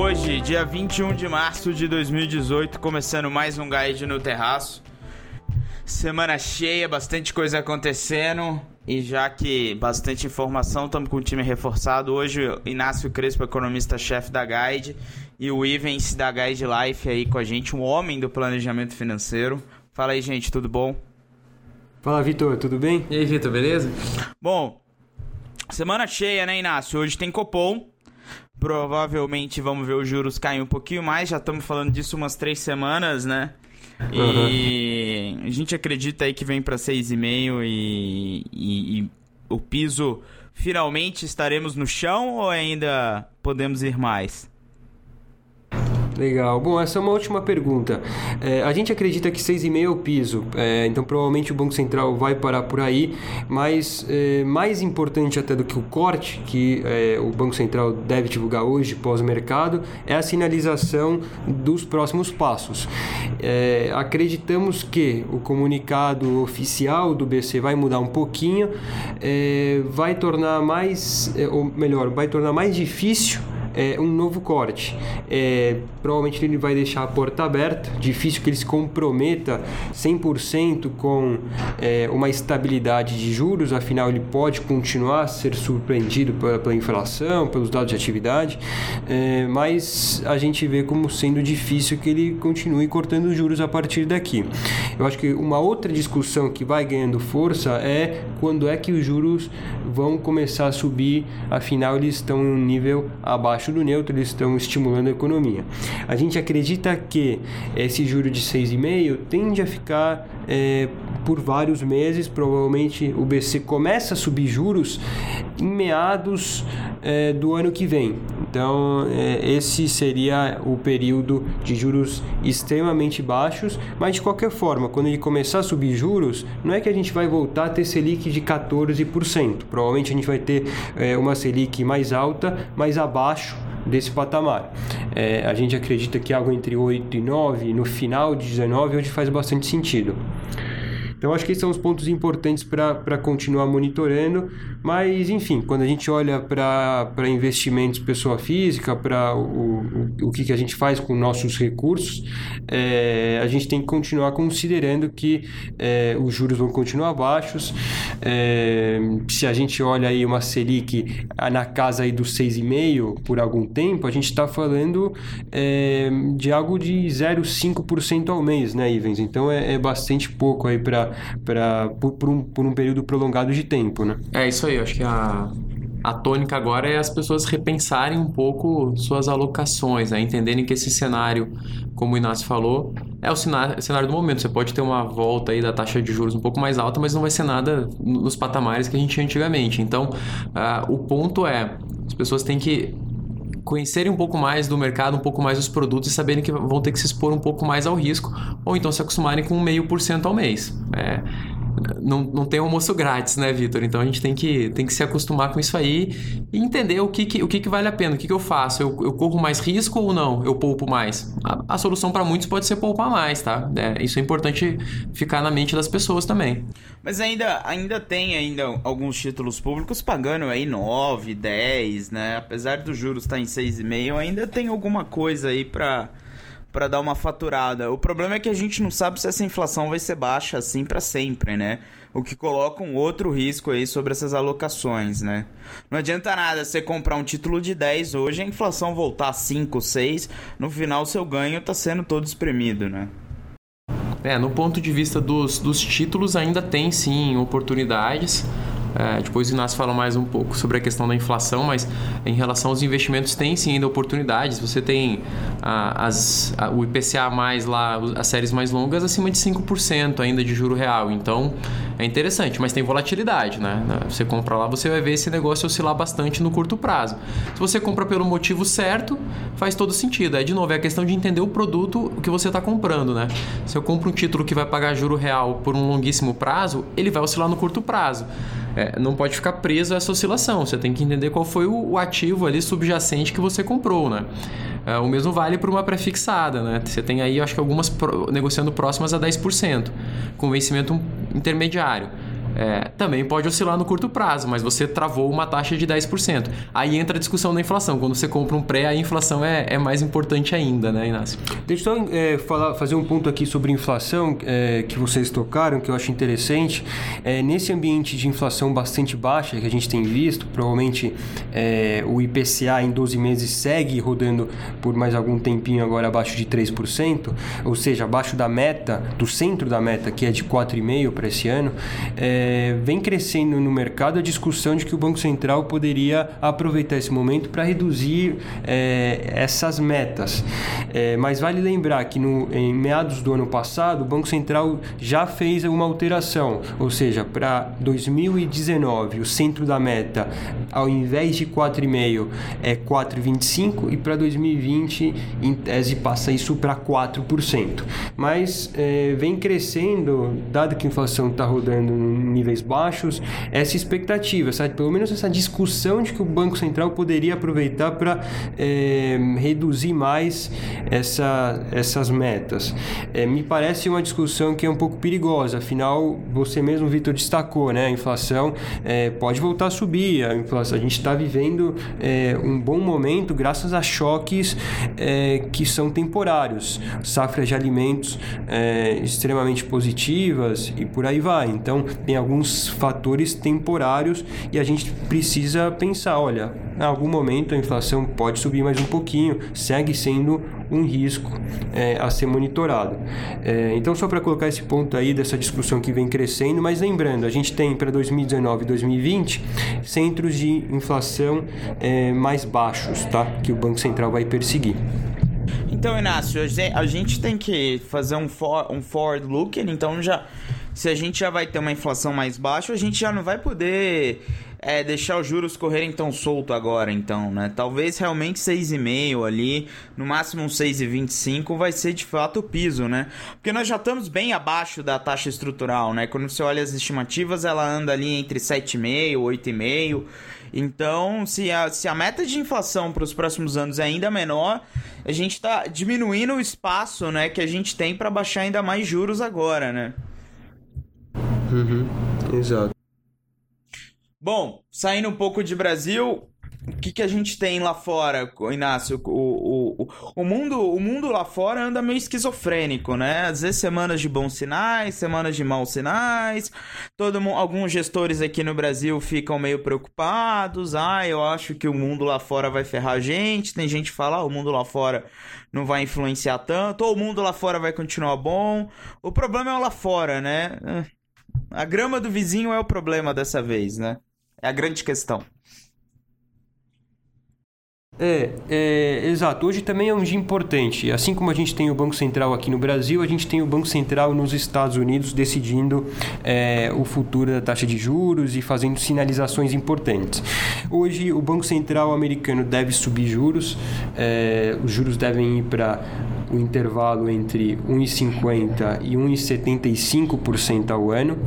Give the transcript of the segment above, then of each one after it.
Hoje, dia 21 de março de 2018, começando mais um Guide no Terraço. Semana cheia, bastante coisa acontecendo. E já que bastante informação, estamos com o time reforçado. Hoje, Inácio Crespo, economista-chefe da Guide, e o Ivens da Guide Life aí com a gente, um homem do planejamento financeiro. Fala aí, gente, tudo bom? Fala, Vitor, tudo bem? E aí, Vitor, beleza? Bom, semana cheia, né, Inácio? Hoje tem Copom. Provavelmente vamos ver os juros cair um pouquinho mais. Já estamos falando disso umas três semanas, né? E uhum. a gente acredita aí que vem para 6,5 e, e, e o piso finalmente estaremos no chão ou ainda podemos ir mais? Legal. Bom, essa é uma última pergunta. É, a gente acredita que 6,5 é o piso, é, então provavelmente o Banco Central vai parar por aí, mas é, mais importante até do que o corte que é, o Banco Central deve divulgar hoje, pós-mercado, é a sinalização dos próximos passos. É, acreditamos que o comunicado oficial do BC vai mudar um pouquinho, é, vai tornar mais, ou melhor, vai tornar mais difícil é, um novo corte. É, provavelmente ele vai deixar a porta aberta, difícil que ele se comprometa 100% com é, uma estabilidade de juros, afinal ele pode continuar a ser surpreendido pela, pela inflação, pelos dados de atividade, é, mas a gente vê como sendo difícil que ele continue cortando juros a partir daqui. Eu acho que uma outra discussão que vai ganhando força é quando é que os juros vão começar a subir, afinal eles estão em um nível abaixo abaixo do neutro, eles estão estimulando a economia. A gente acredita que esse juro de 6,5 tende a ficar é, por vários meses. Provavelmente o BC começa a subir juros em meados é, do ano que vem. Então, é, esse seria o período de juros extremamente baixos, mas de qualquer forma, quando ele começar a subir juros, não é que a gente vai voltar a ter Selic de 14%. Provavelmente a gente vai ter é, uma Selic mais alta, mas abaixo desse patamar. É, a gente acredita que algo entre 8 e 9, no final de 19, onde faz bastante sentido. Então, acho que esses são os pontos importantes para continuar monitorando. Mas, enfim, quando a gente olha para investimentos pessoa física, para o, o, o que, que a gente faz com nossos recursos, é, a gente tem que continuar considerando que é, os juros vão continuar baixos. É, se a gente olha aí uma Selic na casa aí dos 6,5% por algum tempo, a gente está falando é, de algo de 0,5% ao mês, né, Ivens? Então, é, é bastante pouco aí para para por, um, por um período prolongado de tempo, né? É isso aí, eu acho que a, a tônica agora é as pessoas repensarem um pouco suas alocações, né? entenderem que esse cenário, como o Inácio falou, é o cenário, cenário do momento. Você pode ter uma volta aí da taxa de juros um pouco mais alta, mas não vai ser nada nos patamares que a gente tinha antigamente. Então, uh, o ponto é, as pessoas têm que conhecerem um pouco mais do mercado, um pouco mais dos produtos e saberem que vão ter que se expor um pouco mais ao risco, ou então se acostumarem com meio por cento ao mês. É, não, não tem almoço grátis, né, Vitor? Então a gente tem que, tem que se acostumar com isso aí e entender o que, que o que, que vale a pena, o que, que eu faço. Eu, eu corro mais risco ou não? Eu poupo mais? A, a solução para muitos pode ser poupar mais, tá? É, isso é importante ficar na mente das pessoas também. Mas ainda, ainda tem ainda alguns títulos públicos pagando aí 9, 10, né? Apesar dos juros estar tá em 6,5, ainda tem alguma coisa aí para para dar uma faturada. O problema é que a gente não sabe se essa inflação vai ser baixa assim para sempre, né? O que coloca um outro risco aí sobre essas alocações, né? Não adianta nada você comprar um título de 10 hoje, a inflação voltar a 5, 6, no final seu ganho tá sendo todo espremido, né? É, no ponto de vista dos, dos títulos ainda tem sim oportunidades. É, depois o Inácio fala mais um pouco sobre a questão da inflação, mas em relação aos investimentos tem sim ainda oportunidades. Você tem a, as, a, o IPCA mais lá, as séries mais longas acima de 5% ainda de juro real. Então é interessante, mas tem volatilidade, né? Você compra lá, você vai ver esse negócio oscilar bastante no curto prazo. Se você compra pelo motivo certo, faz todo sentido. É de novo, é a questão de entender o produto que você está comprando, né? Se eu compro um título que vai pagar juro real por um longuíssimo prazo, ele vai oscilar no curto prazo é, não pode ficar preso a essa oscilação. Você tem que entender qual foi o, o ativo ali subjacente que você comprou, né? É, o mesmo vale para uma prefixada, né? Você tem aí, acho que algumas pro, negociando próximas a 10%, com vencimento intermediário. É, também pode oscilar no curto prazo, mas você travou uma taxa de 10%. Aí entra a discussão da inflação. Quando você compra um pré, a inflação é, é mais importante ainda, né, Inácio? Deixa eu só é, falar, fazer um ponto aqui sobre inflação é, que vocês tocaram, que eu acho interessante. É, nesse ambiente de inflação bastante baixa que a gente tem visto, provavelmente é, o IPCA em 12 meses segue rodando por mais algum tempinho agora abaixo de 3%, ou seja, abaixo da meta, do centro da meta, que é de 4,5% para esse ano, é, vem crescendo no mercado a discussão de que o Banco Central poderia aproveitar esse momento para reduzir é, essas metas. É, mas vale lembrar que no, em meados do ano passado, o Banco Central já fez uma alteração, ou seja, para 2019, o centro da meta, ao invés de 4,5%, é 4,25% e para 2020, em tese, passa isso para 4%. Mas é, vem crescendo, dado que a inflação está rodando em níveis baixos, essa expectativa, sabe? pelo menos essa discussão de que o Banco Central poderia aproveitar para é, reduzir mais essa, essas metas. É, me parece uma discussão que é um pouco perigosa, afinal, você mesmo, Vitor, destacou, né? a inflação é, pode voltar a subir, a, inflação, a gente está vivendo um bom momento graças a choques que são temporários, safras de alimentos extremamente positivas e por aí vai. Então, tem alguns fatores temporários e a gente precisa pensar, olha, em algum momento a inflação pode subir mais um pouquinho, segue sendo um risco é, a ser monitorado. É, então, só para colocar esse ponto aí dessa discussão que vem crescendo, mas lembrando, a gente tem para 2019 e 2020 centros de inflação é, mais baixos, tá? Que o Banco Central vai perseguir. Então, Inácio, a gente tem que fazer um, for, um forward looking, então já se a gente já vai ter uma inflação mais baixa, a gente já não vai poder é, deixar os juros correrem tão solto agora, então, né? Talvez realmente 6,5 ali, no máximo um 6,25 vai ser de fato o piso, né? Porque nós já estamos bem abaixo da taxa estrutural, né? Quando você olha as estimativas, ela anda ali entre 7,5 e 8,5. Então, se a, se a meta de inflação para os próximos anos é ainda menor, a gente está diminuindo o espaço né, que a gente tem para baixar ainda mais juros agora, né? Uhum, exato. Bom, saindo um pouco de Brasil, o que, que a gente tem lá fora, Inácio? O, o, o, mundo, o mundo lá fora anda meio esquizofrênico, né? Às vezes semanas de bons sinais, semanas de maus sinais. Todo, alguns gestores aqui no Brasil ficam meio preocupados. Ah, eu acho que o mundo lá fora vai ferrar a gente. Tem gente que fala, ah, o mundo lá fora não vai influenciar tanto. Ou o mundo lá fora vai continuar bom. O problema é o lá fora, né? A grama do vizinho é o problema dessa vez, né? É a grande questão. É, é, exato. Hoje também é um dia importante. Assim como a gente tem o Banco Central aqui no Brasil, a gente tem o Banco Central nos Estados Unidos decidindo é, o futuro da taxa de juros e fazendo sinalizações importantes. Hoje, o Banco Central americano deve subir juros, é, os juros devem ir para o intervalo entre 1,50% e 1,75% ao ano.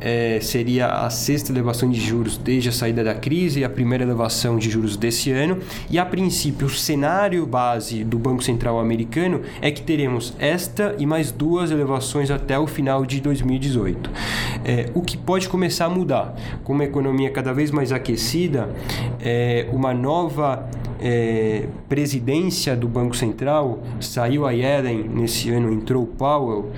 É, seria a sexta elevação de juros desde a saída da crise e a primeira elevação de juros desse ano. E a princípio, o cenário base do Banco Central americano é que teremos esta e mais duas elevações até o final de 2018. É, o que pode começar a mudar, com uma economia cada vez mais aquecida, é, uma nova é, presidência do Banco Central, saiu a Yellen nesse ano, entrou o Powell,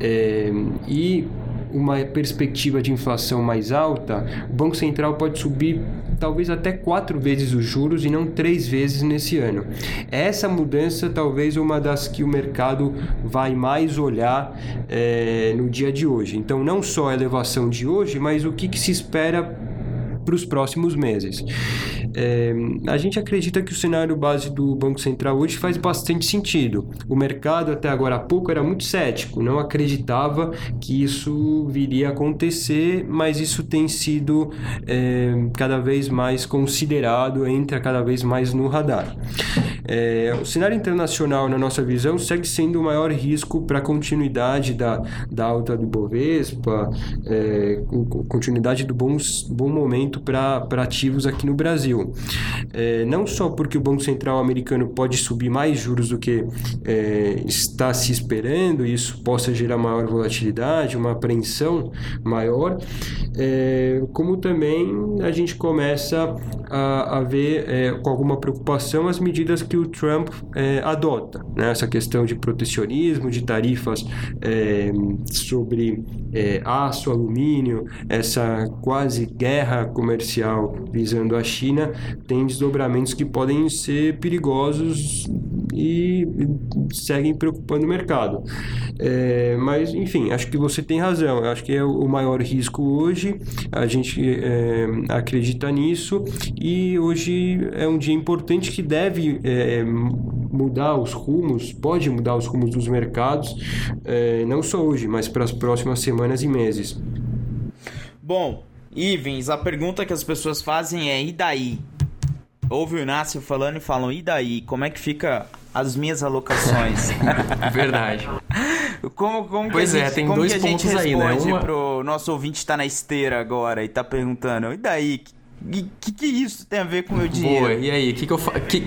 é, e uma perspectiva de inflação mais alta, o Banco Central pode subir talvez até quatro vezes os juros e não três vezes nesse ano. Essa mudança talvez uma das que o mercado vai mais olhar é, no dia de hoje. Então, não só a elevação de hoje, mas o que, que se espera para os próximos meses. É, a gente acredita que o cenário base do Banco Central hoje faz bastante sentido. O mercado até agora há pouco era muito cético, não acreditava que isso viria a acontecer, mas isso tem sido é, cada vez mais considerado, entra cada vez mais no radar. É, o cenário internacional, na nossa visão, segue sendo o maior risco para a continuidade da, da alta do Bovespa, é, continuidade do bom, bom momento para ativos aqui no Brasil. É, não só porque o Banco Central americano pode subir mais juros do que é, está se esperando, e isso possa gerar maior volatilidade, uma apreensão maior, é, como também a gente começa a, a ver é, com alguma preocupação as medidas que o Trump é, adota, né? essa questão de protecionismo, de tarifas é, sobre aço, alumínio, essa quase guerra comercial visando a China, tem desdobramentos que podem ser perigosos e seguem preocupando o mercado. É, mas, enfim, acho que você tem razão. Acho que é o maior risco hoje. A gente é, acredita nisso e hoje é um dia importante que deve é, mudar os rumos, pode mudar os rumos dos mercados, é, não só hoje, mas para as próximas semanas e meses. Bom, Ivens, a pergunta que as pessoas fazem é: e daí? Ouve o Inácio falando e falam: e daí? Como é que fica as minhas alocações? Verdade. Como, como pois que é, gente, tem dois pontos aí, né? Uma- pro nosso ouvinte estar na esteira agora e tá perguntando: e daí? Que que, que isso tem a ver com o meu dinheiro? Boa, e aí, o que, que, eu que,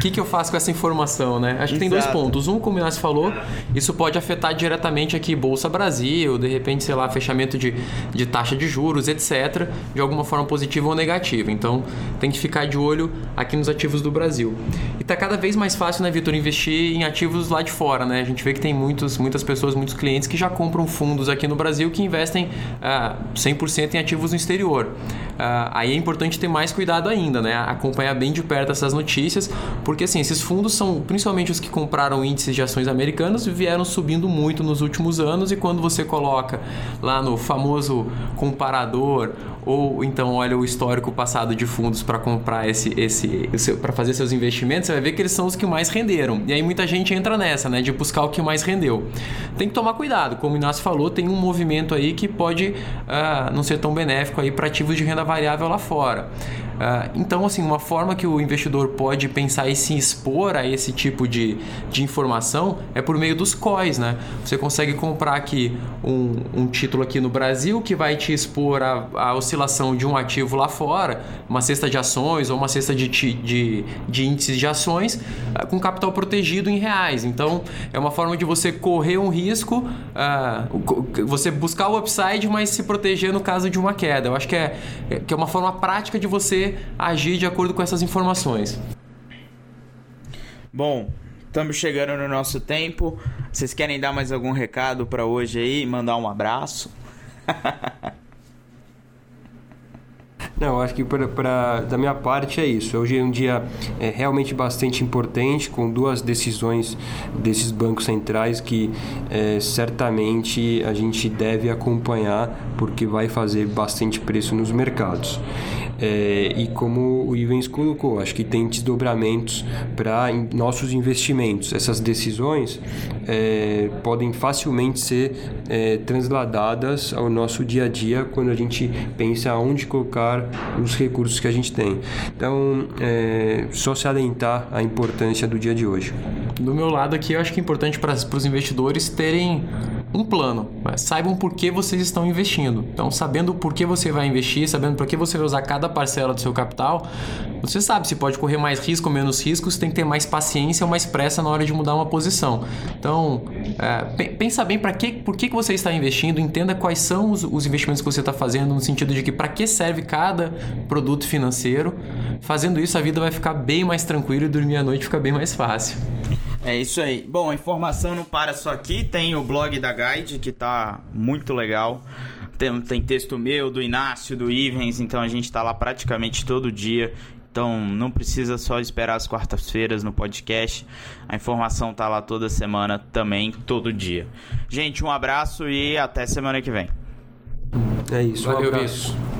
que, que eu faço com essa informação, né? Acho que tem dois Exato. pontos. Um, como o Inácio falou, isso pode afetar diretamente aqui Bolsa Brasil, de repente, sei lá, fechamento de, de taxa de juros, etc., de alguma forma positiva ou negativa. Então, tem que ficar de olho aqui nos ativos do Brasil. E tá cada vez mais fácil, né, Vitor, investir em ativos lá de fora, né? A gente vê que tem muitos, muitas pessoas, muitos clientes que já compram fundos aqui no Brasil que investem ah, 100% em ativos no exterior. Ah, aí é importante ter mais cuidado ainda, né? Acompanhar bem de perto essas notícias, porque assim, esses fundos são, principalmente os que compraram índices de ações americanos, vieram subindo muito nos últimos anos e quando você coloca lá no famoso comparador ou então olha o histórico passado de fundos para comprar esse esse para fazer seus investimentos, você vai ver que eles são os que mais renderam. E aí muita gente entra nessa, né, de buscar o que mais rendeu. Tem que tomar cuidado, como o Inácio falou, tem um movimento aí que pode ah, não ser tão benéfico aí para ativos de renda variável lá fora fora. Ah, então, assim, uma forma que o investidor pode pensar e se expor a esse tipo de, de informação é por meio dos COIs, né? Você consegue comprar aqui um, um título aqui no Brasil que vai te expor a, a oscilação de um ativo lá fora, uma cesta de ações ou uma cesta de, de, de índices de ações ah, com capital protegido em reais. Então, é uma forma de você correr um risco, co- você buscar o upside, mas se proteger no caso de uma queda. Eu acho que é, é- que é uma forma prática de você agir de acordo com essas informações. Bom, estamos chegando no nosso tempo. Vocês querem dar mais algum recado para hoje aí? Mandar um abraço? Não, acho que pra, pra- da minha parte é isso. Hoje é um dia é, realmente bastante importante, com duas decisões desses bancos centrais que é, certamente a gente deve acompanhar, porque vai fazer bastante preço nos mercados. É, e como o Ivens colocou, acho que tem desdobramentos para nossos investimentos. Essas decisões é, podem facilmente ser é, transladadas ao nosso dia a dia quando a gente pensa onde colocar os recursos que a gente tem. Então, é, só se alentar a importância do dia de hoje. Do meu lado aqui, eu acho que é importante para os investidores terem um plano. Saibam por que vocês estão investindo. Então, sabendo por que você vai investir, sabendo por que você vai usar cada parcela do seu capital, você sabe se pode correr mais risco ou menos risco, você tem que ter mais paciência ou mais pressa na hora de mudar uma posição. Então, é, pe- pensa bem para que, por que, que você está investindo, entenda quais são os, os investimentos que você está fazendo, no sentido de que para que serve cada produto financeiro. Fazendo isso, a vida vai ficar bem mais tranquila e dormir à noite fica bem mais fácil. É isso aí. Bom, a informação não para só aqui. Tem o blog da Guide, que tá muito legal. Tem, tem texto meu, do Inácio, do Ivens, então a gente tá lá praticamente todo dia. Então não precisa só esperar as quartas-feiras no podcast. A informação tá lá toda semana também, todo dia. Gente, um abraço e até semana que vem. É isso. um Valeu, abraço. Vitor.